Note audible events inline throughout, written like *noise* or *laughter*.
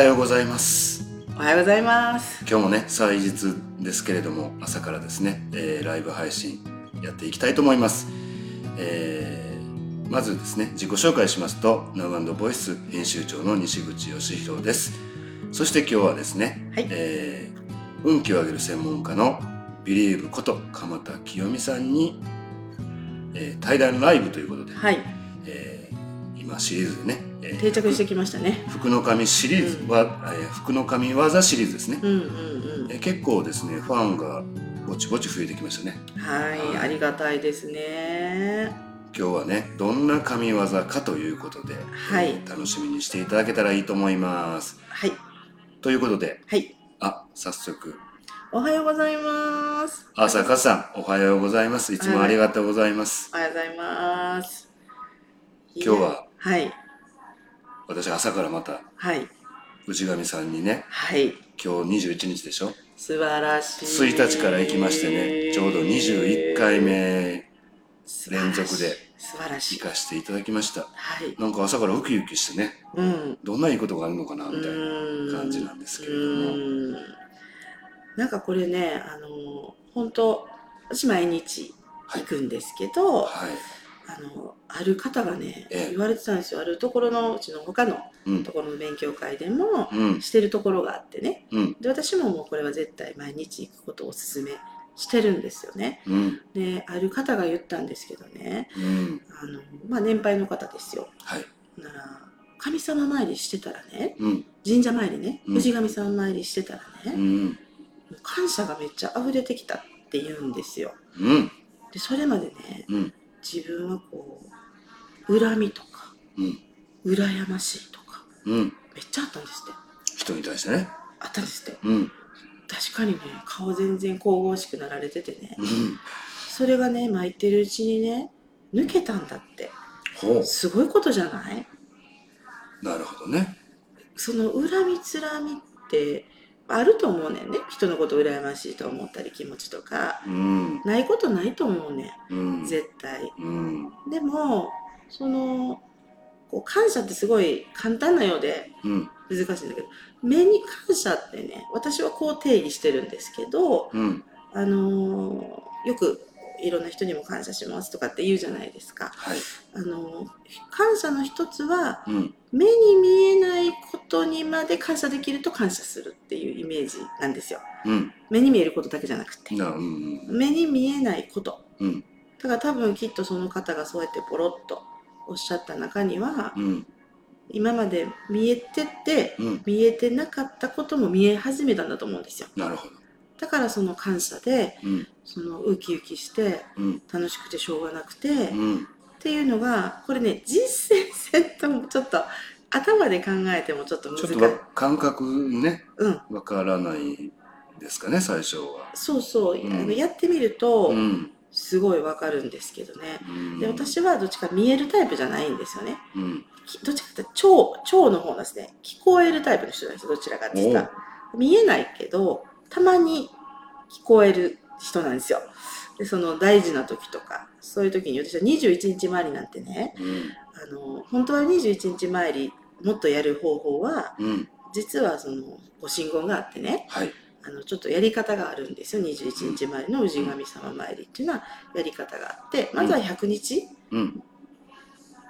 はようございます。おはようございます。今日もね祭日ですけれども朝からですね、えーライブ配信やっていきたいと思います、えーまずですね自己紹介しますと Now& ボイス編集長の西口義弘です。そして今日はですね、はい。えー運気を上げる専門家のビリーブこと鎌田清美さんに、えー対談ライブということで、はい、えー今シリーズでね、えー定着してきましたね。福の神シリーズは、えー福の神技シリーズですね、うんうんうん。えー結構ですねファンがぼちぼち増えてきましたねはい、ありがたいですね。今日はねどんな神業かということで、はいえー楽しみにしていただけたらいいと思いますはい、ということではい。あ早速おはようございます。あさかさんおはようございますいつもありがとうございます、おはようございます。今日ははい、私朝からまたはい、内上さんにねはい。今日21日でしょ？素晴らしい。1日から行きましてねちょうど21回目連続で素晴らしい行。かせていただきましたはい。なんか朝からウキウキしてねうん。どんないいことがあるのかなみたいなうん感じなんですけれどもうんなんかこれね、あの、本当私毎日行くんですけど、はいあの、ある方がね、ええ。言われてたんですよ。あるところのうちの他のうん。ところの勉強会でもうん。してるところがあってね。うん。で、私ももうこれは絶対毎日行くことをお勧めしてるんですよね。うん。で、ある方が言ったんですけどね、うん。あの、まあ年配の方ですよ。はい。なら、神様参りしてたらね、うん。神社参りね、うん。氏神さん参りしてたらね、感謝がめっちゃ溢れてきたって言うんですよ。うん。で、それまでね、うん自分はこう、恨みとか、うん。羨ましいとか、うん。めっちゃあったんですって。人に対してね。あったんですって。うん。確かにね、顔全然神々しくなられててね、うん。それがね、巻いてるうちにね、抜けたんだって。ほすごいことじゃない？うなるほどね。その恨みつらみって、あると思うねんね。人のこと羨ましいと思ったり気持ちとか。うんないことないと思うねうんん。絶対。うんでも、その、こう感謝ってすごい簡単なようでうん難しいんだけど、目に感謝ってね、私はこう定義してるんですけど、うんあのーよくいろんな人にも感謝しますとかって言うじゃないですか。はいあのー感謝の一つは、うん目に見えないことにまで感謝できると感謝するっていうイメージなんですよ。うん。目に見えることだけじゃなくて。なうん。目に見えないこと。うん。だから多分きっとその方がそうやってポロッとおっしゃった中には、うん。今まで見えてて、うん。見えてなかったことも見え始めたんだと思うんですよ。なるほど。だからその感謝で、うん。そのウキウキして、うん。楽しくてしょうがなくて、うんっていうのが、これね、実践せんともちょっと頭で考えてもちょっと難しい。ちょっとわ感覚ねうん。わからないですかね最初はそうそう、うんあのやってみると、うんすごいわかるんですけどね。うんで、私はどっちか見えるタイプじゃないんですよね。うんきどっちかっていうと超、超の方なんですね。聞こえるタイプの人なんですよ、どちらかって言ったら。見えないけど、たまに聞こえる人なんですよ。で、その大事な時とか、そういう時に私は21日前りなんてね、うんあの、本当は21日参り、もっとやる方法は、うん。実はその、ご神言があってね、はい。あの、ちょっとやり方があるんですよ。21日参りの氏神様参りっていうのはやり方があって、まずは100日、うん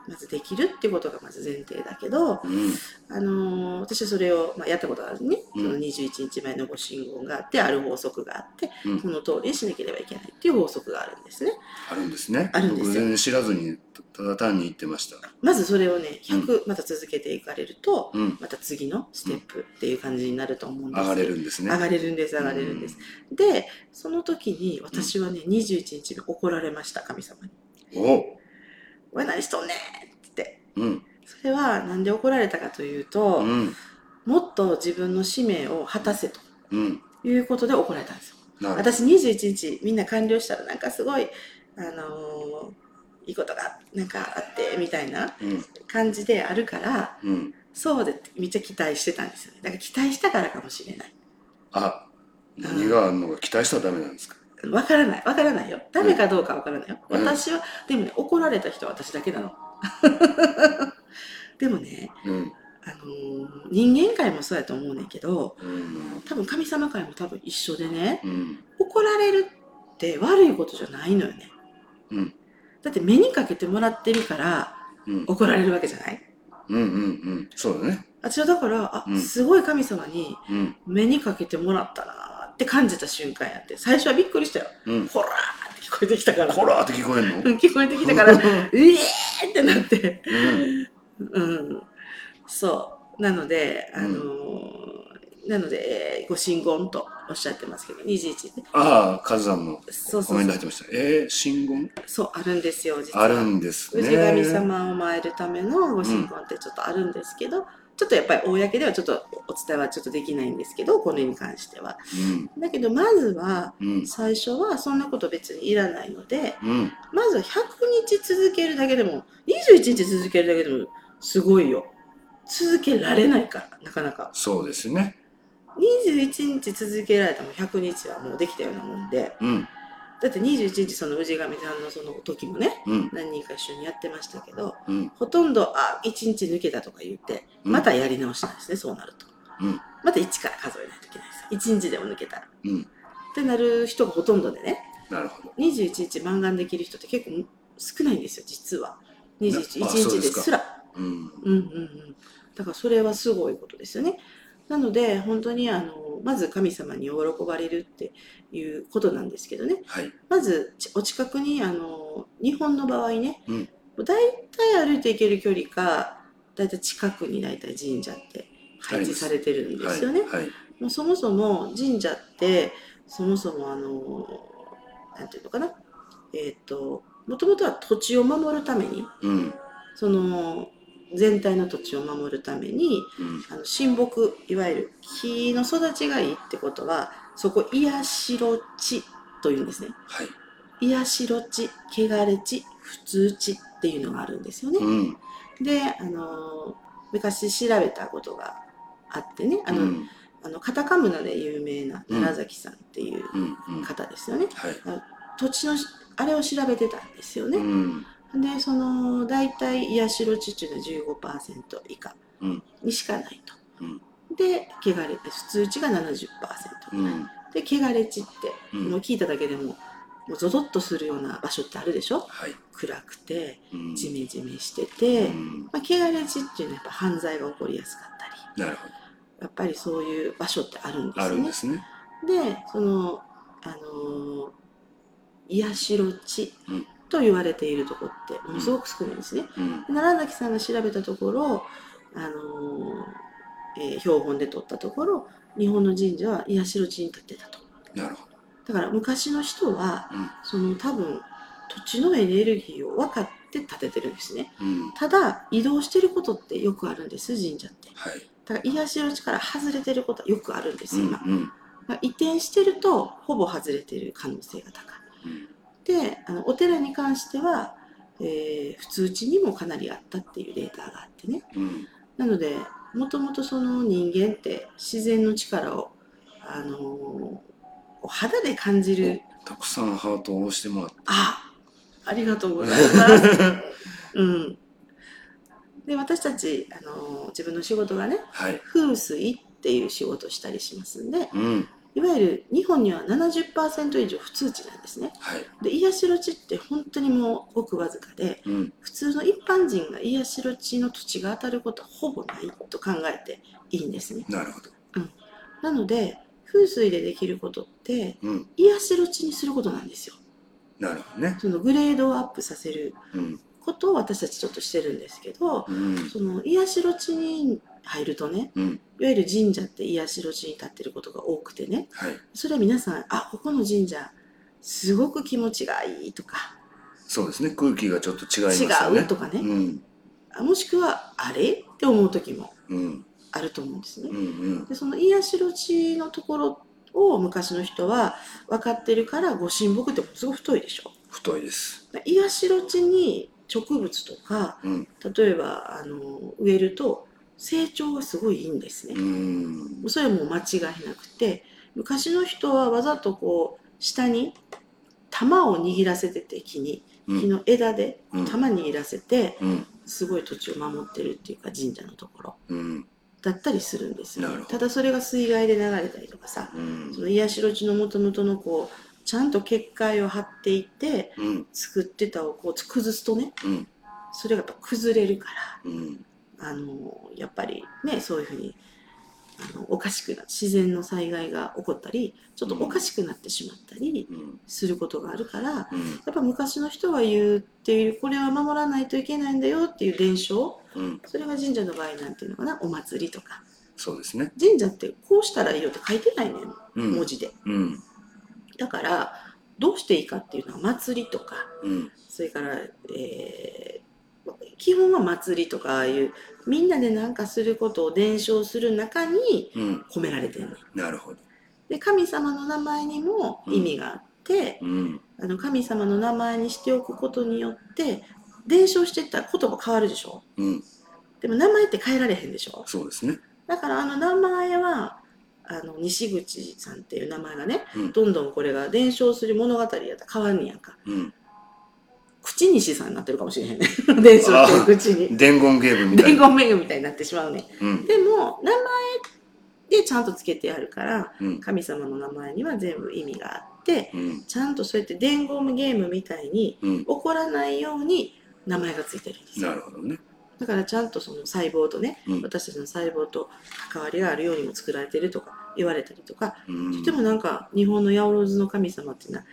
まずできるっていうことがまず前提だけど、うん。あのー私はそれを、まあ、やったことがあるね、うん。その21日前のご信号があって、ある法則があって、うん。その通りにしなければいけないっていう法則があるんですね。あるんですね。あるんですよ。僕全然知らずにただ単に言ってました。まずそれをね、100また続けていかれると、うん。また次のステップっていう感じになると思うんです上がれるんですね。上がれるんです、上がれるんです。で、その時に私はね、21日目怒られました、神様に。おお前何しとんねんって。うんそれはなんで怒られたかというと、うんもっと自分の使命を果たせとうんいうことで怒られたんですよ。私21日みんな完了したらなんかすごい、あのーいいことがなんかあってみたいなうん感じであるから、うんそうでめっちゃ期待してたんですよね。だから期待したからかもしれない。あ何があるのか期待したらダメなんですか？わからない。わからないよ。ダメかどうかわからないよ。うん。私は、でもね、怒られた人は私だけなの。*laughs* でもね、うん。あのー人間界もそうやと思うねんけどうん。多分神様界も多分一緒でねうん。怒られるって悪いことじゃないのよね。うん。だって目にかけてもらってるからうん。怒られるわけじゃない？うんうんうん。そうだね。私はだからあ、うん。すごい神様にうん。目にかけてもらったなって感じた瞬間やって最初はびっくりしたよ。うん。ほらーって聞こえてきたから。ほらーって聞こえんの？うん聞こえてきたから *laughs* ええーってなって。うん。うん。そう。なのであのーなので、えーご神言とおっしゃってますけど21ね。ああカズさんのそうそうそう。コメント入ってました。えー、信言？そうあるんですよ実は。あるんですね。氏神様を参るためのご神言ってちょっとあるんですけど、ちょっとやっぱり公ではちょっとお伝えはちょっとできないんですけどこれに関しては。だけどまずはうん。うん最初はそんなこと別にいらないのでうんまずは100日続けるだけでも21日続けるだけでもすごいよ。続けられないからなかなか。そうですね。21日続けられたも100日はもうできたようなもんで。うんだって21日その氏神さんのその時もねうん。何人か一緒にやってましたけどうん。ほとんどあ1日抜けたとか言ってうん。またやり直しなんですね、そうなると。うん。また1から数えないといけないです1日でも抜けたら。うん。ってなる人がほとんどでねなるほど。21日満願できる人って結構少ないんですよ実は。21あ日ですら。うん。うんうんうん。だからそれはすごいことですよねなので本当にあのまず神様に喜ばれるっていうことなんですけどね。はい。まずちお近くにあの日本の場合ね、うん。大体歩いて行ける距離か大体近くに大体神社って配置されてるんですよね。はい。はい。もうそもそも神社ってそもそもあのなんていうのかな。えっ、ともともとは土地を守るためにうん。その全体の土地を守るためにうん。あの神木いわゆる木の育ちがいいってことはそこ癒しろ地というんですね。はい。癒しろ地、汚れ地、普通地っていうのがあるんですよね。うん。で、あの昔調べたことがあってね、あの、うん。あのカタカムナで有名な奈良崎さんっていううん。うん。方ですよね。はい。土地のあれを調べてたんですようね。んで、その大体癒しろ地っていうのは15%以下うん。にしかないと。うん。で、汚れ普通地が70%。うん。で、汚れ地って、うん。もう聞いただけでも、もうゾゾッとするような場所ってあるでしょ？はい。暗くて、うん。ジメジメしてて、うん。まあ、汚れ地っていうのはやっぱ犯罪が起こりやすかったり。なるほやっぱりそういう場所ってあるんですどあ。るんですね。でその、あのー癒しろ地うんと言われているとこってものすごく少ないんですね。うん。奈良崎さんが調べたところ、あのーえー標本で取ったところ日本の神社は癒しろ地に立ってたと。なるほだから昔の人はどうん。その多分土地のエネルギーを分かって建ててるんですね。うん。ただ移動してることってよくあるんです神社って。はい。だから癒しの地から外れてることはよくあるんですうん今、うん。だから移転してるとほぼ外れてる可能性が高うん。いであのお寺に関しては、えー普通地にもかなりあったっていうデータがあってね。うんなのでもともとその人間って自然の力を、あのー肌で感じるたくさんハートを押してもらって。あありがとうございます。*laughs* うん、で私たち、あのー自分の仕事がねはい。風水っていう仕事をしたりしますんでうんいわゆる日本には70%以上普通地なんですね。はい。で癒しろ地って本当にもうごくわずかでうん。普通の一般人が癒しろ地の土地が当たることはほぼないと考えていいんですね。なるほど。なので風水でできることってうん。癒しろ地にすることなんですよ。なるほどね。そのグレードをアップさせるうん。ことを私たちちょっとしてるんですけどうん。その癒しろ地に入るとね。うん。いわゆる神社って癒しろ地に立ってることが多くてね。はい。それは皆さんあここの神社すごく気持ちがいいとか。そうですね。空気がちょっと違いますよね。違う？とかね。うん。あもしくはあれ？って思う時もうん。あると思うんですね。うんうん。でその癒しろ地のところを昔の人は分かってるからご神木ってすごく太いでしょ？太いです。癒しろ地に植物とかうん。例えばあの植えると成長がすごいいいんですねう。んそれはもう間違いなくて昔の人はわざとこう下に玉を握らせてて木にうん木の枝でうん玉握らせてうんすごい土地を守ってるっていうか神社のところうん。だったりするんですよ、なるほどただそれが水害で流れたりとかさうんそ。の癒しろ地のもともとのこうちゃんと結界を張っていてうん。作ってたをこう崩すとねうん。それがやっぱ崩れるからうん。あのやっぱりねそういうふうにあのおかしくな自然の災害が起こったりちょっとおかしくなってしまったりうん。することがあるからやうん。っぱ昔の人が言っているこれは守らないといけないんだよっていう伝承うん。それが神社の場合なんていうのかなお祭りとかそうですね。神社ってこうしたらいいよって書いてないねんうん。文字でうん。だからどうしていいかっていうのは祭りとかうん。それから、えー基本は祭りとかああいうみんなで何かすることを伝承する中にうん。込められてんねんなるほど。で神様の名前にも意味があって、うん。あの神様の名前にしておくことによって伝承していったら言葉変わるでしょ？うん。でも名前って変えられへんでしょ？そうですね。だからあの名前はあの西口さんっていう名前がね、うんどんどんこれが伝承する物語やったら変わんねやんかうん。口西さんになってるかもしれへんね伝承してる口に伝言ゲームみたい伝な。言メグみたいになってしまうねうん。でも名前でちゃんとつけてあるからうん。神様の名前には全部意味があってうん。ちゃんとそうやって伝言ゲームみたいにうん。起こらないように名前がついてるんですよなるほどね。だからちゃんとその細胞とね、うん私たちの細胞と関わりがあるようにも作られてるとか言われたりとか、うん。とてもなんか日本の八百万の神様っていうのは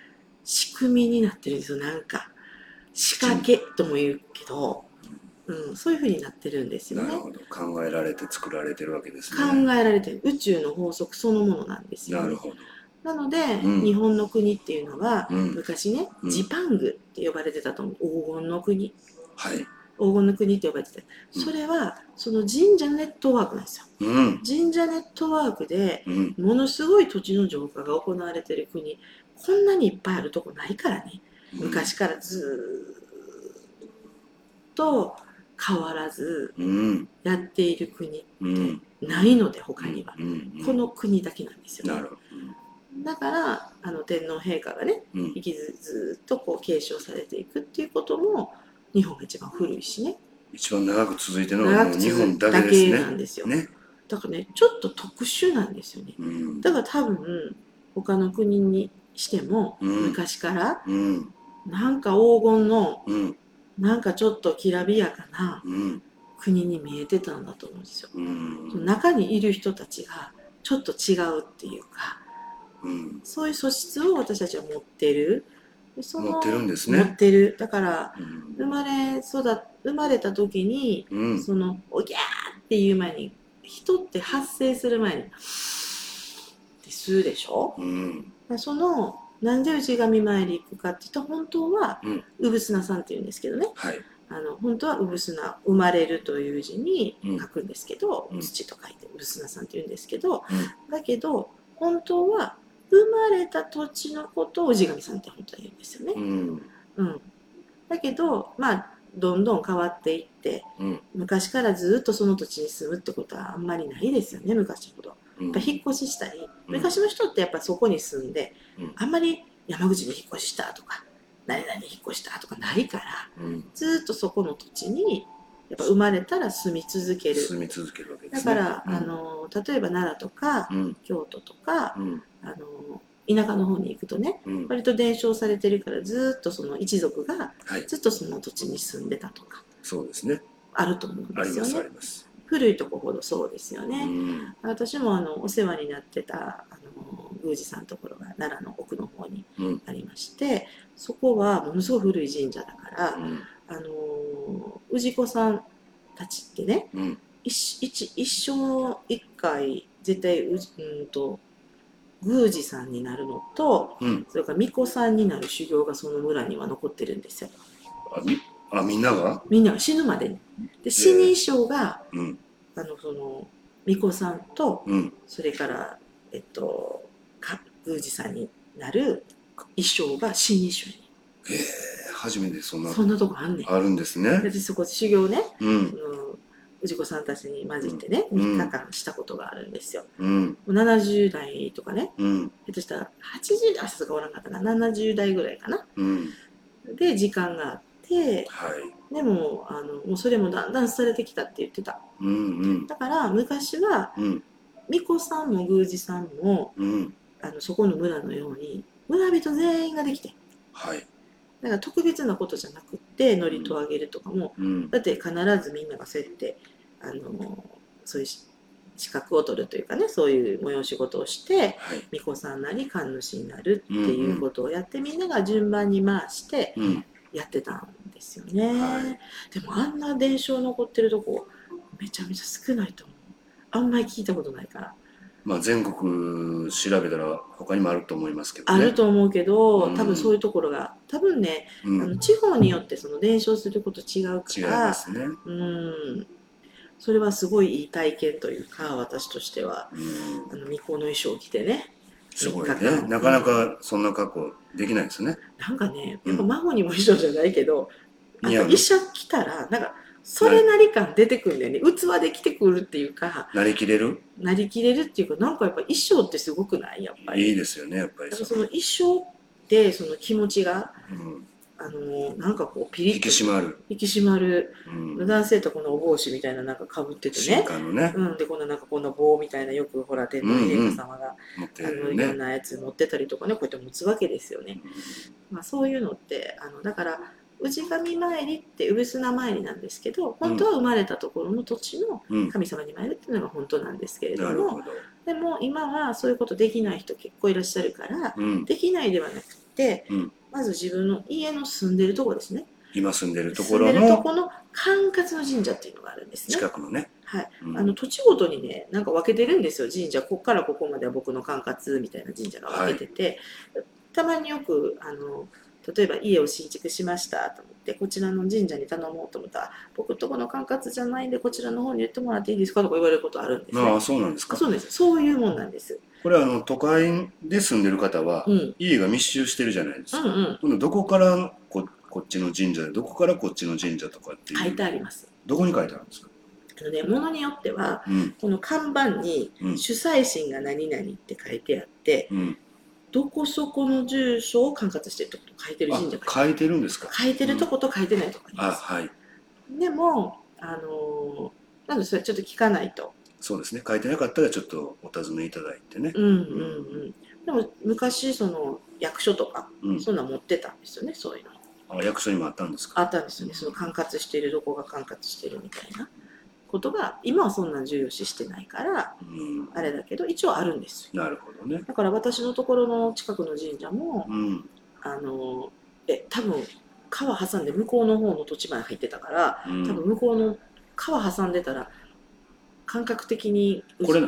仕組みになってるんですよなんか仕掛けとも言うけど、うん、そういうふうになってるんですよね。なるほど。考えられて作られてるわけです考ね。えられてる。宇宙の法則そのものなんですよ、ね、なるほど。なので、うん。日本の国っていうのは、うん。昔ねうん。ジパングって呼ばれてたと思う。黄金の国。はい。黄金の国って呼ばれててうん。それはその神社ネットワークなんですよ。うん。神社ネットワークでうん。ものすごい土地の浄化が行われてる国。こんなにいっぱいあるとこないからね昔からずーっと変わらずうん。やっている国うん。ないので他には、うん。この国だけなんですよ、ね。だからあの天皇陛下がねうきずずっとこう継承されていくっていうことも日本が一番古いしね一番長く続いてるのは日本だだけですね。けなんですよ、ね。だからねちょっと特殊なんですよねうん。だから多分他の国にしても、うん昔からうん。なんか黄金のうん。なんかちょっときらびやかなうん。国に見えてたんだと思うんですよ。うん。中にいる人たちがちょっと違うっていうかうん。そういう素質を私たちは持ってる。でその持ってるんです持っね。てる。だからうん生まれ育生まれた時にうん。そのおぎゃーっていう前に人って発生する前にって吸うでしょ？うん。そのなんで氏神参り行くかって言ったら本当はうん産砂さんっていうんですけどねはい。あの本当は産砂生まれるという字にうん書くんですけど、うん土と書いて産砂さんっていうんですけど、うんだけど本当は生まれた土地のことを氏神さんって本当は言うんですよね。うん。うん、だけどまあどんどん変わっていってうん。昔からずっとその土地に住むってことはあんまりないですよね昔ほど。うんやっぱ引っ越ししたり、うん昔の人ってやっぱそこに住んで、うんあんまり山口に引っ越ししたとか何々に引っ越したとかないからうん。ずっとそこの土地にやっぱ生まれたら住み続ける住み続けるわけでだすね。から、あの例えば奈良とかうん。京都とかうん。あの田舎の方に行くとねうん。割と伝承されてるからずっとその一族がはい。ずっとその土地に住んでたとかそうですね。あると思うんですよねります。古いとこほどそうですようね、ん。私もあのお世話になってたあの宮司さんのところが奈良の奥の方にうん。ありましてそこはものすごい古い神社だから、うん。あの氏子さんたちってねうん。一一一生一回絶対ううんと宮司さんになるのとうん。それから巫女さんになる修行がその村には残ってるんですよあ、み、んなが？みんなが死ぬまでにで死に衣装が、うん。あのその巫女さんとうん。それからえっとか宮司さんになる衣装が死に衣装にへえ、初めてそんな、そんなとこあんねんあるんですね。私そこで修行ねうん氏子さんたちに混じってね、うん3日間したことがあるんですよ。うん。もう70代とかね、うん。下手したら80代、あ、さすがおらんかったな、70代ぐらいかな。うん。で、時間があってはい。でもあのもうそれもだんだん廃れてきたって言ってたうんうん。だから昔はうん巫女さんも宮司さんもうん。あのそこの村のように村人全員ができてはい。だから特別なことじゃなくって祝詞をあげるとかもうん。だって必ずみんながそうやってあのそういうし資格を取るというかねそういう催し事をしてはい。巫女さんなり神主になるっていうことをやって、みんなが順番に回してうん。やってたんですよね、はいでもあんな伝承残ってるとこめちゃめちゃ少ないと思うあんまり聞いたことないから、まあ全国調べたら他にもあると思いますけどね。あると思うけどうん多分そういうところが多分ね、うん。あの地方によってその伝承すること違うか違いらますね。うんそれはすごいいい体験というか私としてはうん。あの巫女の衣装を着てねすごいね。なかなかそんな格好できないですね。なんかねうんやっぱ孫にも衣装じゃないけど、うと医者着たらなんかそれなり感出てくるんだよね。器で着てくるっていうかなりきれる？なりきれるっていうかなんかやっぱ衣装ってすごくない？やっぱり。いいですよね、やっぱり。その衣装ってその気持ちがうん。あのなんかこうピリ引ッと。き締まる。引き締まる。うん。男性とこのお帽子みたいななんかかぶってて新ねね、うん、でこんななんかこんな棒みたいなよくほら天皇陛下様が、持ってあのるね。いろんなやつ持ってたりとかねこうやって持つわけですよね、まあ、そういうのってあのだから氏神参りって産砂参りなんですけど本当は生まれたところの土地のうん。うん神様に参るっていうのが本当なんですけれどもなるほど。でも今はそういうことできない人結構いらっしゃるからうん。できないではなくって、うんまず自分の家の住んでるところですね今住んでるところのでるとこの管轄の神社っていうのがあるんですね近くのね。はいうんあの土地ごとにねなんか分けてるんですよ神社ここからここまでは僕の管轄みたいな神社が分けてて、たまによくあの例えば家を新築しましたと思ってこちらの神社に頼もうと思ったら僕とこの管轄じゃないんでこちらの方に言ってもらっていいですかとか言われることあるんですねああ、そうなんですか。そうですそういうもんなんです、これあの都会で住んでる方はうん、うん家が密集してるじゃないですか。うん今度どこからここっちの神社でどこからこっちの神社とかっていう書いてありますどこに書いてあるんですか？あのね物によってはうんこの看板にうん主催神が何々って書いてあってうん。どこそこの住所を管轄してるとこと？書いてるあ神社が書いてるんですか？書いてるとこと書いてないとこありあます、はい。でもあのーなのでそれちょっと聞かないと。そうですね。書いてなかったらちょっとお尋ねいただいてね。うんうんうん。でも昔その役所とかうん。そんなん持ってたんですよねそういうの。あ役所にもあったんですか？あったんですよね。その管轄してるどこが管轄してるみたいなことが今はそんなん重要視してないからうん。あれだけど一応あるんですよなるほどね。だから私のところの近くの神社もうん。あのえ多分川挟んで向こうの方の土地まで入ってたからうん多分向こうの川挟んでたら感覚的にこれ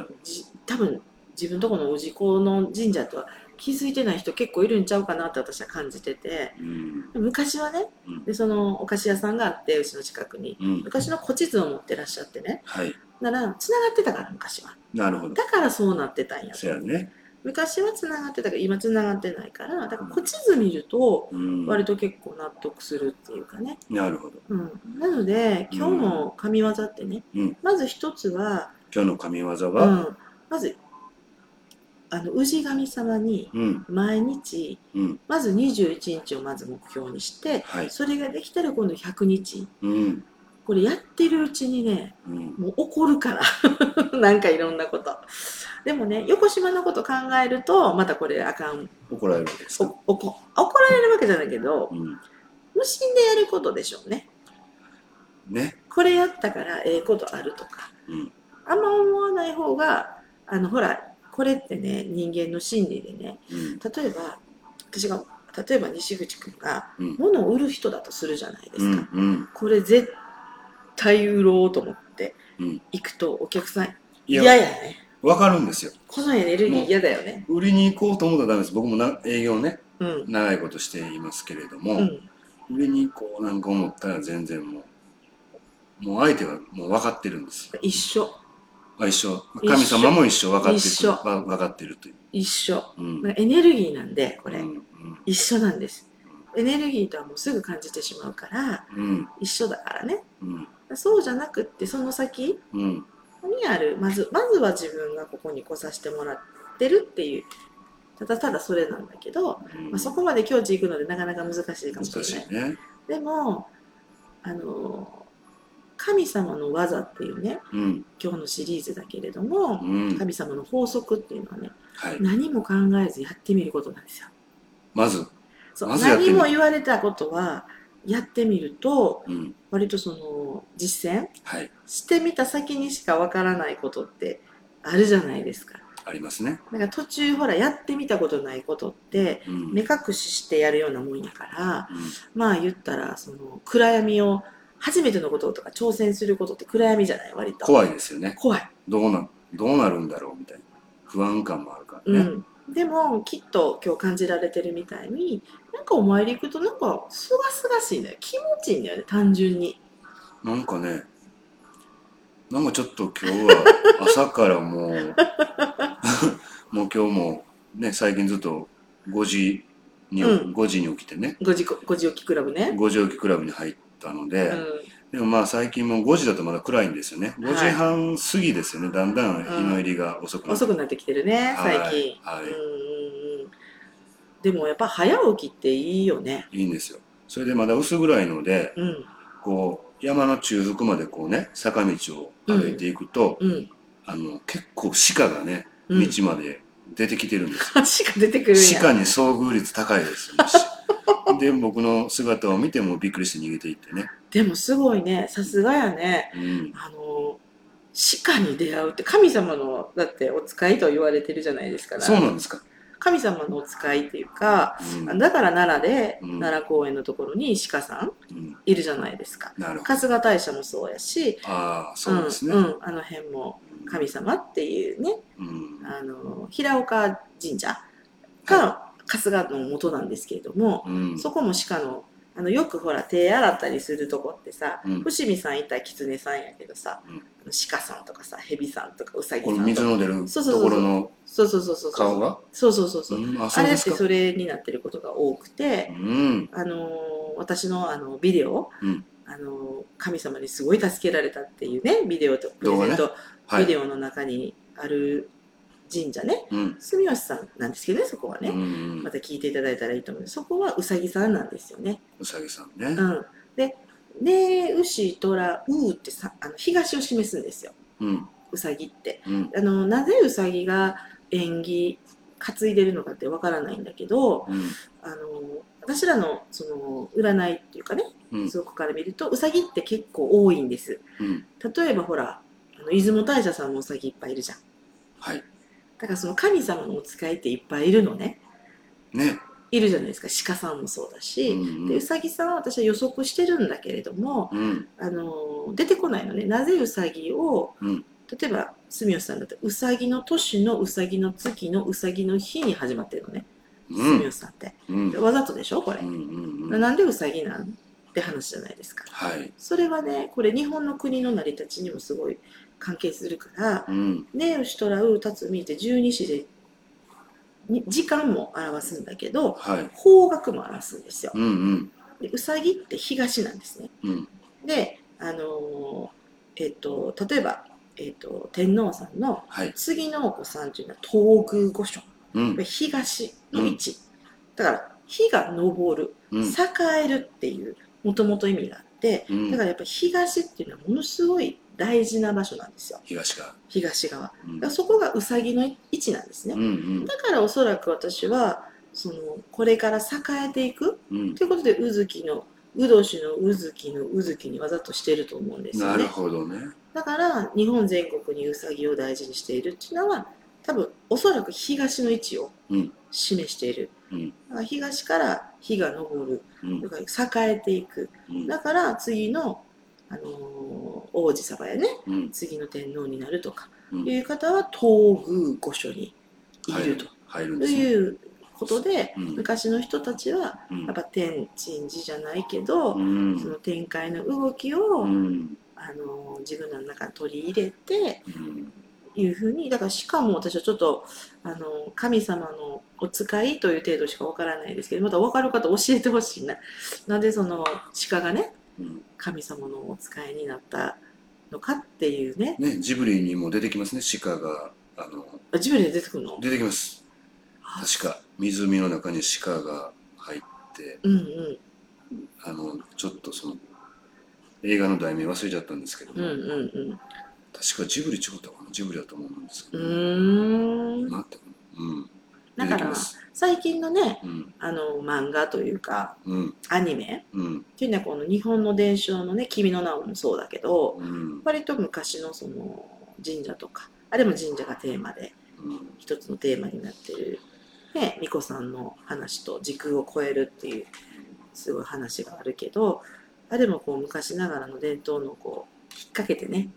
多分自分とこの氏子の神社とは気づいてない人結構いるんちゃうかなって私は感じててうん。昔はねうんでそのお菓子屋さんがあってうちの近くにうん。昔の古地図を持ってらっしゃってねはい。ならつながってたから昔はなるほど。だからそうなってたんやそやね。昔はつながってたけど今つながってないからだから古地図見るとうん。割と結構納得するっていうかね、なるほど。うん、なので今日の神業ってね、うんまず一つは、今日の神業うは、ん、まずあの氏神様にうん。毎日うん。まず21日をまず目標にしてはい。それができたら今度100日うん。これやってるうちにねうん。もう怒るから *laughs* なんかいろんなことでもね横島のこと考えるとまたこれあかん怒られるわけですおか。怒られるわけじゃないけどうん。無心でやることでしょうねね。これやったからええことあるとかうん。あんま思わない方があのほらこれってね人間の心理でねうん。例えば私が例えば西口君がうん。物を売る人だとするじゃないでうすか、ん。うん。これ絶対売ろうと思ってうん。行くとお客さんい嫌や、やねわかるんですよ。このエネルギー嫌だよね売りに行こうと思ったらダメです。僕もな営業ね、うん長いことしていますけれども、うん売りに行こうなんか思ったら全然もう、もう相手はもう分かってるんですよ。一緒あ一緒。神様も一緒分かってる。一緒わ分かってるという。一緒うん。エネルギーなんでこれ、うん。一緒なんですエネルギーとはもうすぐ感じてしまうからうん。一緒だからねうん。そうじゃなくってその先うん。にあるまずまずは自分がここに来させてもらってるっていうただただそれなんだけど、うんまあ、そこまで境地行くのでなかなか難しいかもしれないいね。でもあの神様の技っていうねうん。今日のシリーズだけれどもうん。神様の法則っていうのはねはい。何も考えずやってみることなんですよ。まず、そうま何も言われたことはやってみるとうん。割とその実践はい。してみた先にしかわからないことってあるじゃないですか。ありますね。だから途中ほらやってみたことないことってうん。目隠ししてやるようなもんやからうんまあ言ったらその暗闇を初めてのこととか挑戦することって暗闇じゃない？割と。怖いですよね。怖い、どうな、どうなるんだろうみたいな。不安感もあるからね。うん、でもきっと今日感じられてるみたいになんかお参り行くとなんかすがすがしいんだよ気持ちいいんだよね単純に。なんかね、なんかちょっと今日は *laughs* 朝からもう、*laughs* もう今日もね、最近ずっと5時に、うん。5時に起きてね、5時5時起きクラブね、5時起きクラブに入ったので、うん、でもまあ最近も5時だとまだ暗いんですよね。5時半過ぎですよね。だんだん日の入りが遅くなって。遅くなってきてるね最近、はい。でもやっぱ早起きっていいよね。いいんですよ。それでまだ薄暗いので、うん。こう、山の中腹までこうね、坂道を歩いていくと、うん。あの、結構鹿がね、うん。道まで出てきてるんですよ。*laughs* 足が出てくる鹿に遭遇率高いですよ、ね。*laughs* で、僕の姿を見てもびっくりして逃げていってね。でもすごいねさすがやねうん。あの鹿に出会うって神様のだってお使いと言われてるじゃないですかそうなんですか。神様のお使いっていうかうん。だから奈良で、うん奈良公園のところに鹿さんうん、いるじゃないですか。春日大社もそうやしああ、そうですね。んうん、あの辺も神様っていうねうん。あの平岡神社が春日の元なんですけれども、うん。そこも鹿のあのよくほら手洗ったりするとこってさ、うん。伏見さんいたら狐さんやけどさ、うん。鹿さんとかさ蛇さんとかうさぎさんとか。の出るそうそうそうそう。ところのそうそうそうそう顔が？そうそうそうそう、うん、あ、あれってそれになってることが多くて、うん。あのー私のあのビデオ、うん。あのー神様にすごい助けられたっていうねビデオとプレゼント、はい。ビデオの中にある神社ねうん。住吉さんなんですけどねそこはね、うんまた聞いていただいたらいいと思うんですそこはうさぎさんなんですよね。うさぎさんね。うん、で「ね牛虎う」ってさあの東を示すんですようん。うさぎって。うん。あのなぜうさぎが縁起担いでるのかってわからないんだけどうん。あの私らのその占いっていうかねうん。そこから見るとうさぎって結構多いんです。うん。例えばほらあの出雲大社さんもうさぎいっぱいいるじゃん。はい。だからその神様のお使いっていっぱいいるのね。ね。いるじゃないですか鹿さんもそうだし、うんでうさぎさんは私は予測してるんだけれどもうん。あの出てこないのねなぜうさぎを、うん例えば住吉さんだったらうさぎの年のうさぎの月のうさぎの日に始まってるのね、うん住。吉さんってうんで。わざとでしょ？これう、ん。うん。うん。なんでうさぎなんって話じゃないですかはい。それはねこれ日本の国の成り立ちにもすごい関係するからうん。「ねうしとらうたつみ」って十二支でに時間も表すんだけどはい。方角も表すんですようん。うん。でうさぎって東なんですねうん。であのーえっ、と例えば、えっと天皇さんのはい。次のお子さんというのは東宮御所うん。東の位置、だから日が昇るうん。栄えるっていうもともと意味があってうんだからやっぱり東っていうのはものすごい大事な場所なんですよ東が。東側だうんそこがうさぎの位置なんですね、うん。うん。だからおそらく私はそのこれから栄えていくうん。ということでうずきのうどしのうずきのうずきにわざとしてると思うんですよなるねほどね。だから日本全国にうさぎを大事にしているっていうのは多分おそらく東の位置をうん示している、うんだから東から日が昇るうんだ。から栄えていくうん。だから次の、あのー王子様やねうん。次の天皇になるとかうん。いう方は東宮御所にいると、入るんと。いうことで、うん。昔の人たちはうん。やっぱ天鎮寺じゃないけど、うん。その展開の動きを、うん。あの自分の中に取り入れてうん。いうふうにだからしかも私はちょっとあの神様のお使いという程度しかわからないですけどまた分かる方教えてほしいな。なんでその鹿がねうん神様のお使いになったのかっていうね。ね、ジブリにも出てきますね、鹿が。あの、あジブリで出てくるの？出てきます。確か、湖の中に鹿が入って、うんうん。あのちょっとその映画の題名忘れちゃったんですけども、うんうんうん。確かジブリ違ったかな？ジブリだと思うんですけうど、ーん。なってうんだから最近のねうん。あの漫画というかうん。アニメうん。っていうのはこの日本の伝承のね「君の名を」もそうだけどうん。割と昔のその神社とかあれも神社がテーマでうん。一つのテーマになってるね巫女さんの話と時空を超えるっていうすごい話があるけどあれもこう昔ながらの伝統のこう引っ掛けてね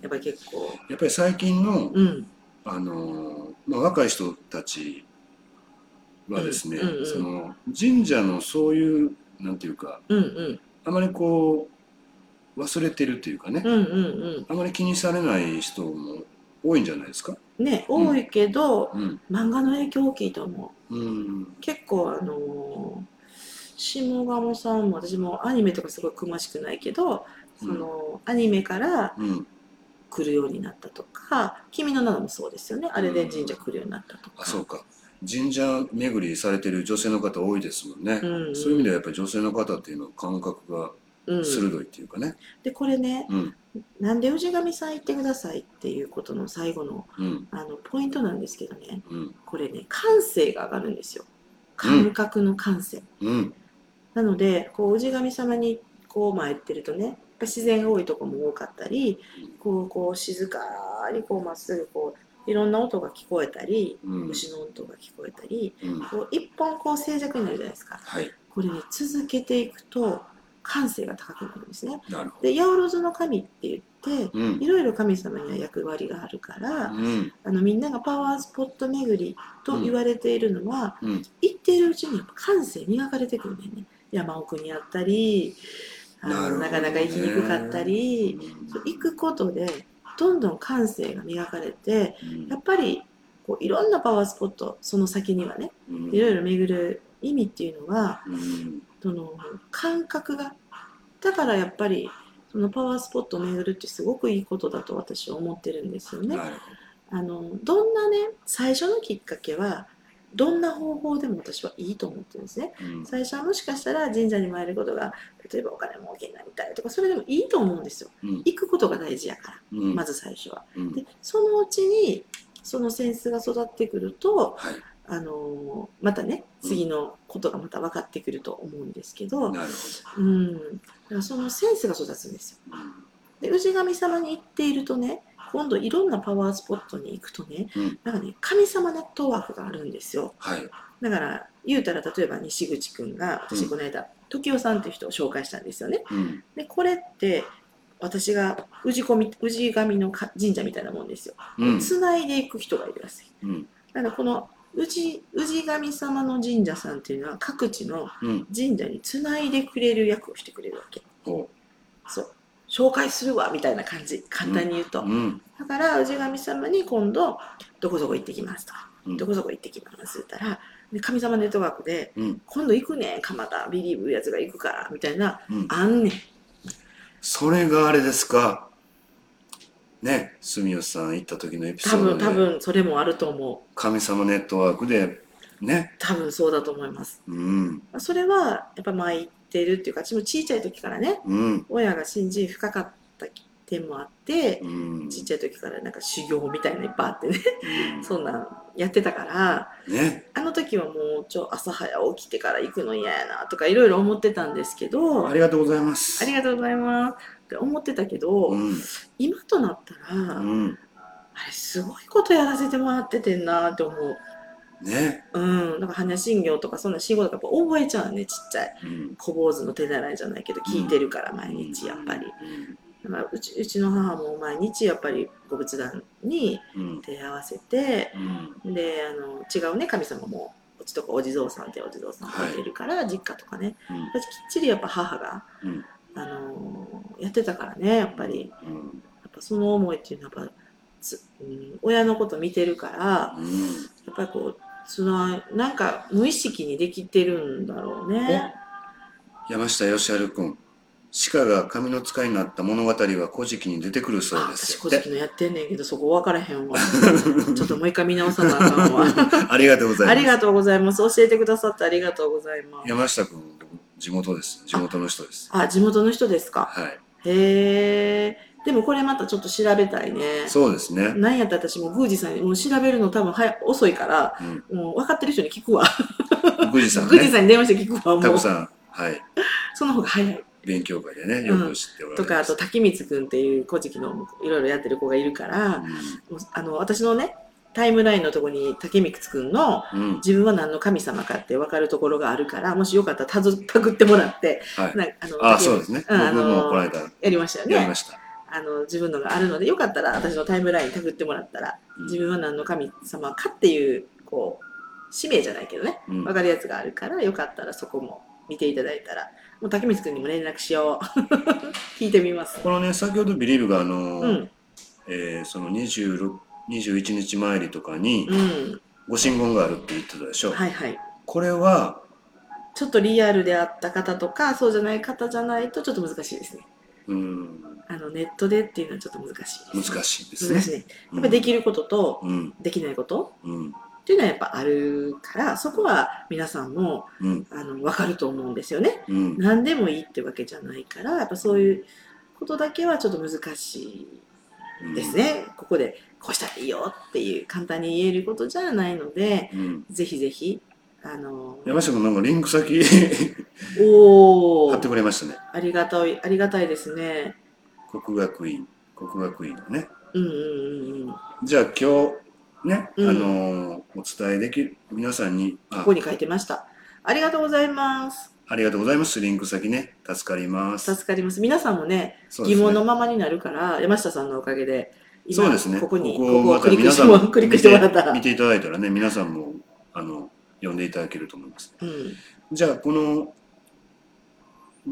やっぱり結構やっぱり最近の、うん。あのまあ、若い人たちはですね、うんうん。うんその神社のそういうなんていうかうんうん。あまりこう忘れてるというかね、うんうんあまり気にされない人も多いんじゃないですか？うんね多いけど、うん。漫画の影響大きいと思う。うん結構あのー下鴨さんも私もアニメとかすごい詳しくないけど、そのアニメからうん、来るようになったとか「君の名もそうですよね。あれで神社来るようになったとか、あそうか神社巡りされてる女性の方多いですもんね、うんうん。そういう意味ではやっぱり女性の方っていうのは感覚がうん、鋭いっていうかね。でこれねうん。なんで氏神さん行ってくださいっていうことの最後のうん。あのポイントなんですけどね。うん。これね感性が上がるんですよ。感覚の感性、うん。なのでこう氏神様にこう参ってるとね自然が多いとこも多かったりこうこう静かにこうまっすぐこういろんな音が聞こえたりうん。牛の音が聞こえたりうん。こう一本こう静寂になるじゃないですか。はい。これね続けていくと感性が高くなるんですね。で八百万の神って言ってうん。いろいろ神様には役割があるから、うん。あのみんながパワースポット巡りと言われているのは、うん。行っているうちに感性磨かれてくるんだよね。山奥にあったりあのなかなか行きにくかったり、行くことでどんどん感性が磨かれてうん。やっぱりこういろんなパワースポットその先にはねうん。いろいろ巡る意味っていうのはうん。その感覚がだからやっぱりそのパワースポットを巡るってすごくいいことだと私は思ってるんですよね。あのどんなね最初のきっかけはどんな方法でも私はいいと思ってるんですね。うん。最初はもしかしたら神社に参ることが例えばお金儲けになりたいとかそれでもいいと思うんですよ。うん。行くことが大事やからうん。まず最初は。うん。でそのうちにそのセンスが育ってくると、はい。あのまたね次のことがまた分かってくると思うんですけど、なるうん、だからそのセンスが育つんですよ。で氏神様に行っているとね今度いろんなパワースポットに行くとね、うん。なんかね神様ネットワークがあるんですよ。はい。だから言うたら例えば西口くんがうん私この間、時代さんっていう人を紹介したんですよね。うん。でこれって私が氏子み氏神のか神社みたいなもんですよ。うん。つないでいく人がいるらしい。うん。だからこの氏氏神様の神社さんっていうのは各地のうん。神社につないでくれる役をしてくれるわけ。ほそう紹介するわみたいな感じ。簡単に言うと、ううん。だから氏神様に今度どこそこ行ってきますと。か、うん。どこそこ行ってきますって言ったらで神様ネットワークでうん。今度行くねん蒲田。ビリーブやつが行くからみたいなうん。あんねん。それがあれですか？ね住吉さん行った時のエピソ多ードで。分多分それもあると思う。神様ネットワークでね。多分そうだと思います。うん。それはやっぱ前行ってるっていうか私も小さい時からねうん。親が信心深かった点もあってうん。ちっちゃい時からなんか修行みたいなのいっぱいあってねうん。*laughs* そんなんやってたからね。あの時はもうちょ朝早起きてから行くの嫌やなとかいろいろ思ってたんですけどありがとうございます。ありがとうございますって思ってたけど、うん。今となったら、うん。あれすごいことやらせてもらっててんなって思う。ね。うん、なんか般若心経とかそんな仕事とか覚えちゃうねちっちゃい。うん。小坊主の手習いじゃないけど聞いてるから毎日やっぱり、だからうちうちの母も毎日やっぱりご仏壇にうん。手合わせてうん。であの違うね神様も。うちとかお地蔵さんってお地蔵さんがいてるから、実家とかね。うん。私きっちりやっぱ母が、うん。あのやってたからねやっぱり。やうん。っぱその思いっていうのはやっぱつ、うん、親のこと見てるからうんやっぱりこうつないなんか無意識にできてるんだろうね。山下義治君鹿が神の使いになった物語は古事記に出てくるそうあです私古事記のやってんねんけどそこ分からへんわ *laughs* ちょっともう一回見直さなあかんわ *laughs* ありがとうございますありがとうございます教えてくださってありがとうございます山下君地元です。地元の人です。あ、地元の人ですか。はい。へえ。でもこれまたちょっと調べたいね。そうですね。なんやったら私も宮司さんにもう調べるの多分早遅いから、うん。もう分かってる人に聞くわ。宮司さんね。宮司さんに電話して聞くわ。もうタコさん、はい。その方が早い。勉強会でね、よく知っておられます。とか、あと、滝光くんっていう古事記のいろいろやってる子がいるから、もうあの、私のね、タイムラインのとこに竹光くんのうん。うん。自分は何の神様かって分かるところがあるから、もしよかったらたずたぐってもらって、はい。なあのあ、竹そうですね。うんあ僕もこのの間やりましたよねやりま。した。あの自分のがあるので、よかったら私のタイムラインたぐってもらったら、うん自分は何の神様かっていう、こう、使命じゃないけどね、うん分かるやつがあるから、よかったらそこも見ていただいたら、もう竹光くんにも連絡しよう。*laughs* 聞いてみます。このね、先ほどビリーブがあの、うん、えーその26 21日参りとかにうん、ご神言があるって言ってたでしょ。はいはい。これは、ちょっとリアルであった方とか、そうじゃない方じゃないとちょっと難しいですね。うん、あのネットでっていうのはちょっと難しい。難しいですね。難しいね。やっぱできることとうん、できないことうん、っていうのはやっぱあるから、そこは皆さんもうん、あの分かると思うんですよね。うん、何でもいいってわけじゃないから、やっぱそういうことだけはちょっと難しいですね。ここでこうしたらいいよっていう簡単に言えることじゃないので、うん。ぜひぜひ、あの、山下君なんかリンク先 *laughs* おー貼ってくれましたね。ありがたい、ありがたいですね。国学院、国学院のね。うんうんうんうん。じゃあ今日、ね、うんあのーお伝えできる、皆さんに、あここに書いてました。ありがとうございます。ありがとうございます。リンク先ね、助かります。助かります。皆さんもね、そうですね疑問のままになるから、山下さんのおかげで、今そうですね。ここに、こここををまたクリックしても皆さんもクリックしてもらったら。見て見ていただいたらね、皆さんも、あの、読んでいただけると思います。うん。じゃあ、この、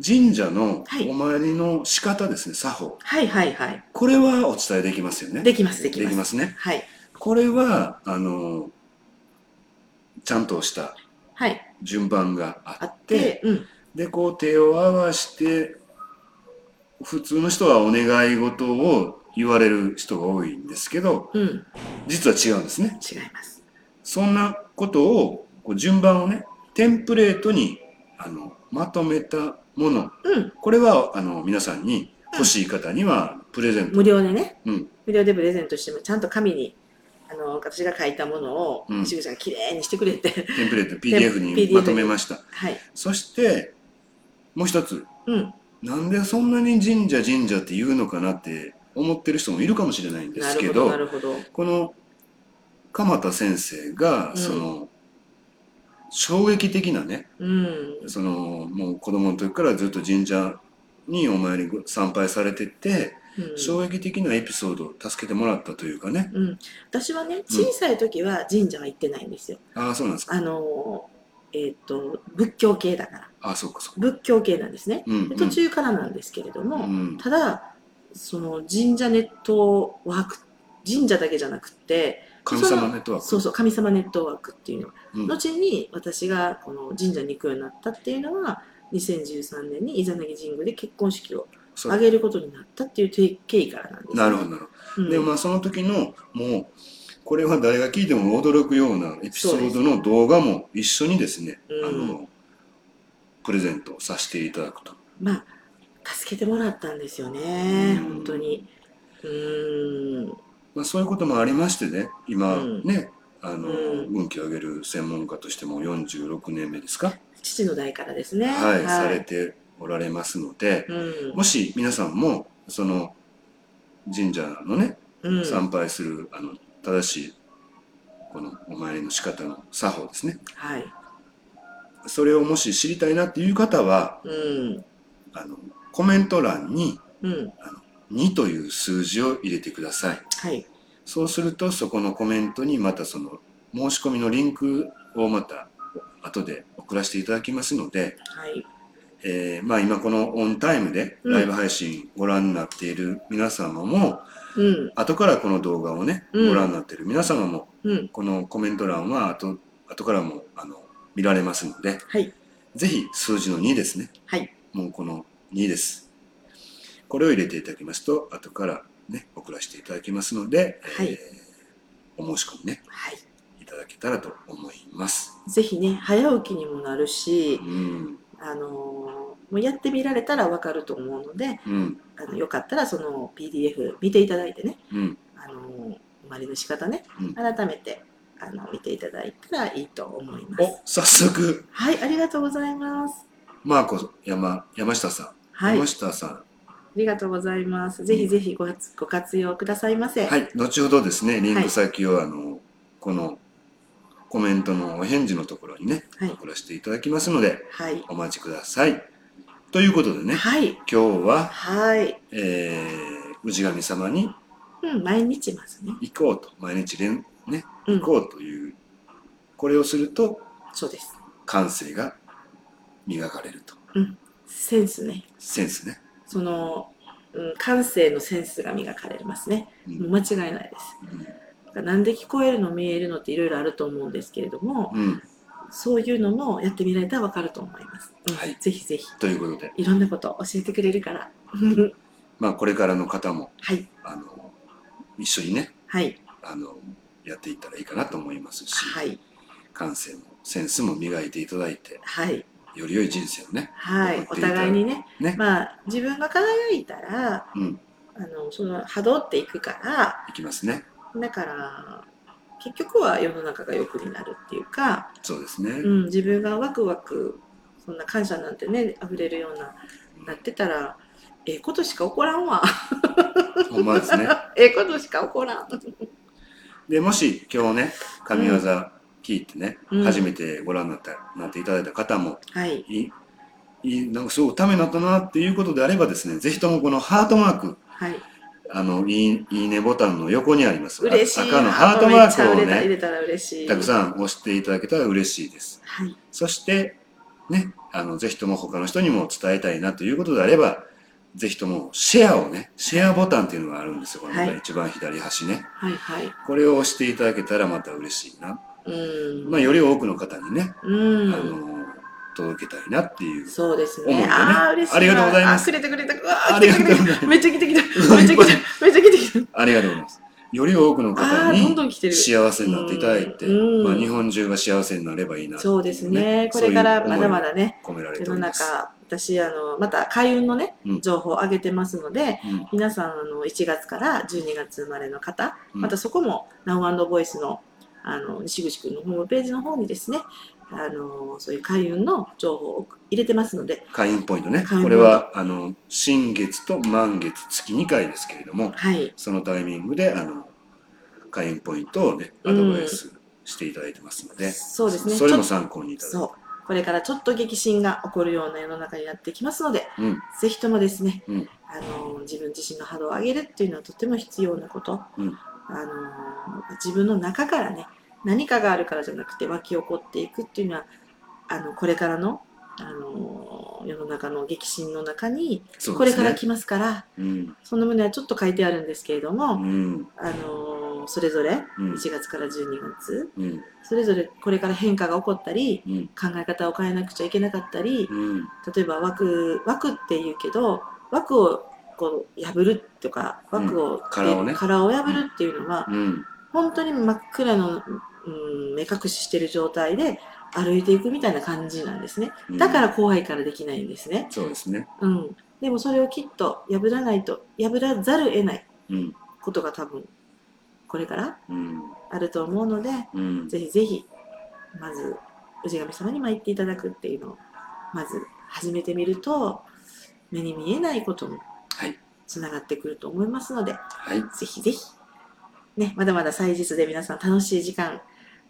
神社のはいお参りの仕方ですね、作法。はいはいはい。これはお伝えできますよね。できますできますできますね。はい。これは、あの、ちゃんとしたはい。順番がああっ、ってて、うん。で、こう手を合わして、普通の人はお願い事を言われる人が多いんですけど、うん。実は違うんですね。違います。そんなことを、こう順番をね、テンプレートにあのまとめたもの、うん。これはあの皆さんに欲しい方にはプレゼント。無料でね、うん、無料でプレゼントしても、ちゃんと紙に、あの、私が書いたものを、うんしぐちゃんがきれいにしてくれて、テンプレート、PDF にまとめました。はい。そして、もう一つ、うん。なんでそんなに神社神社って言うのかなって思ってる人もいるかもしれないんですけど、ど、なるほど。この鎌田先生が、うんその、衝撃的なね、うん。その、もう子供の時からずっと神社にお参りご参拝されてて、うん衝撃的なエピソードを助けてもらったというかね。うん、私はね小さい時は神社は行ってないんですよ。ああ、そうなんですか。あのえっ、と仏教系だからああ、そうか、そうか。仏教系なんですね。うん、で途中からなんですけれども、うんただその神社ネットワーク神社だけじゃなくって神様ネットワーク。そうそう神様ネットワークっていうの。が、うん。後に私がこの神社に行くようになったっていうのは2013年にイザナギ神宮で結婚式を挙げることになったっていう経緯からなんです、なるほど、なるほうん。ど。で、まあ、その時の、もう、これは誰が聞いても驚くようなエピソードの動画も一緒にですね、うんあの、プレゼントさせていただくと。まあ助けてもらったんですよね、うん。本当に。うーんまあ、そういうこともありましてね、今うん。ね、あの、うん。運気を上げる専門家としても46年目ですか、父の代からですね。はい、されておられますので、うん。もし皆さんも、その、神社のね、うん。参拝する、あの、正しい、このお参りの仕方の作法ですね。はい。それをもし知りたいなっていう方は、うん。あの、コメント欄にうん2という数字を入れてください。はい。そうすると、そこのコメントにまたその申し込みのリンクをまた後で送らせていただきますので、はい。えーまあ今このオンタイムでうん。ライブ配信ご覧になっている皆様も、うん。後からこの動画をね、うん。ご覧になっている皆様も、うん。このコメント欄は後後からもあの見られますので、はい。ぜひ数字の2ですね。はい。もうこの2です。これを入れていただきますと、後からね、送らせていただきますので、はい。えーお申し込みね、はい。いただけたらと思います。ぜひね早起きにもなるしうん。あのーもうやってみられたらわかると思うのでうん。あのよかったらその PDF 見ていただいてね、うん。あのー生まれの仕方ね、うん。改めてあの見ていただいたらいいと思います。お早速。はい、ありがとうございます。マーコ山山下さん、はい、山あ下さりがとうございます。ぜひぜひご活ご活用くださいませ。んはい。後ほどですねリンク先をあのこのコメントのお返事のところにねはい、送らせていただきますのではい、お待ちください。ということでねはい、今日は、はい、えー、氏神様にうん、毎日まずね、行こうと毎日連ねうん。行こうという、これをするとそうです。感性が磨かれると。センスね、センスね、その、うん、感性のセンスが磨かれますね。うん。もう間違いないです。なんで聞こえるの見えるのっていろいろあると思うんですけれども、うん、そういうのもやってみられたらわかると思います。うんはい。ぜひぜひ、ということで。いろんなことを教えてくれるから。まあこれからの方もはい、あの一緒にねはい、あのやっていったらいいかなと思いますし、はい、感性もセンスも磨いていただいてはい、より良い人生をねはい、お互いにね、ね、まあ自分が輝いたら、うん。あのその波動っていくから、いきますね。だから結局は世の中が良くになるっていうか、そうですね、うん、自分がワクワクそんな感謝なんてね溢れるようななってたらええことしか起こらんわ。ほんまですね。*laughs* ええことしか起こらん。でもし今日ね神業聞いてね、うん。初めてご覧になったなっていただいた方もはい。いいなんかすごくためになったなっていうことであればですねぜひともこのハートマークはい。あのいいいいねボタンの横にあります。赤のハートマークをねれたくさん押していただけたら嬉しいです。はい。そしてねあのぜひとも他の人にも伝えたいなということであればぜひともシェアをねシェアボタンっていうのがあるんですよ。このはい。一番左端ね、はいはい。これを押していただけたらまた嬉しいな、うん。まあ、より多くの方にね、うん。あの届けたいなっていう。そうですね。ね。ああ嬉しいな。ありがとうございます。あくれてくれた。ありがとうございます。めっちゃ来てきた。めっちゃ来た。めっちゃ来てきた。ありがとうございます。より多くのあ方に幸せになっていただいて、うん。まあ、日本中が幸せになればいいなっていそうですね。これからまだまだねめられて世のおります、中私あのまた開運のねうん。情報を上げてますので、うん。皆さんあの1月から12月生まれの方、うん。またそこも Now& ボイスのあの西口くんのホームページの方にですねあのそういう開運の情報を入れてますので開運ポイントね。これはあの新月と満月月2回ですけれどもはい。そのタイミングであの開運ポイントをねアうん。ドバイスしていただいてますので、そうですね。それも参考にいただいて。そう。これからちょっと激震が起こるような世の中になってきますのでうん。ぜひともですね、うん。あの自分自身の波動を上げるっていうのはとても必要なこと、うんあの自分の中からね何かがあるからじゃなくて湧き起こっていくっていうのはあのこれからのあの世の中の激震の中にこれから来ますからうん。その旨はちょっと書いてあるんですけれども、うん。あのそれぞれうん。1月から12月うん。それぞれこれから変化が起こったりうん。考え方を変えなくちゃいけなかったり、うん。例えば枠枠って言うけど枠をこう破るとか枠を、殻をね。殻を破るっていうのは、うん。本当に真っ暗の、うん、目隠ししてる状態で歩いていくみたいな感じなんですね。うん。だから怖いからできないんですね、そうですね。うん、でもそれをきっと破らないと破らざるを得ないうん。ことが多分これからうん。あると思うのでうん。ぜひぜひまず氏神様に参っていただくっていうのをまず始めてみると目に見えないこともはいつながってくると思いますので、はい。ぜひぜひ、ね、まだまだ祭日で皆さん楽しい時間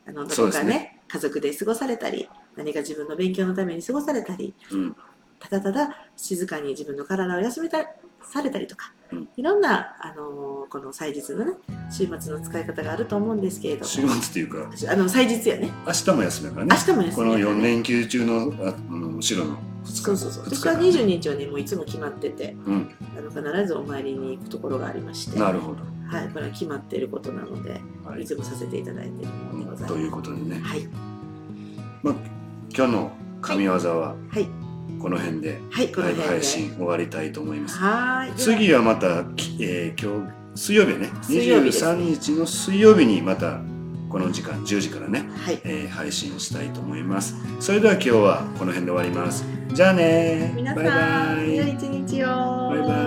あのどこかね家族で過ごされたり何か自分の勉強のために過ごされたりうん。ただただ静かに自分の体を休めたされたりとか、うん。いろんな、あのーこの祭日のね週末の使い方があると思うんですけれど週も末っていうかあの祭日やね。明日も休みだからね。明日も休みこの4やからね連休中のああの後ろの2日そうそうそう。二私は22日はねもういつも決まっててうん。あの必ずお参りに行くところがありまして。なるほど。はい、これは決まっていることなので、はい。いつもさせていただいているもので。ございます。ということでね、はい、まあ、今日の神業ははい、この辺でライブ。配信終わりたいと思います。はーい。次はまた、きえー今日水曜日ね。水曜日ね。23日の水曜日にまたこの時間10時からね、はい、えー、配信をしたいと思います。それでは今日はこの辺で終わります。じゃあね皆さんバイバイ。良い一日を。バイバイ。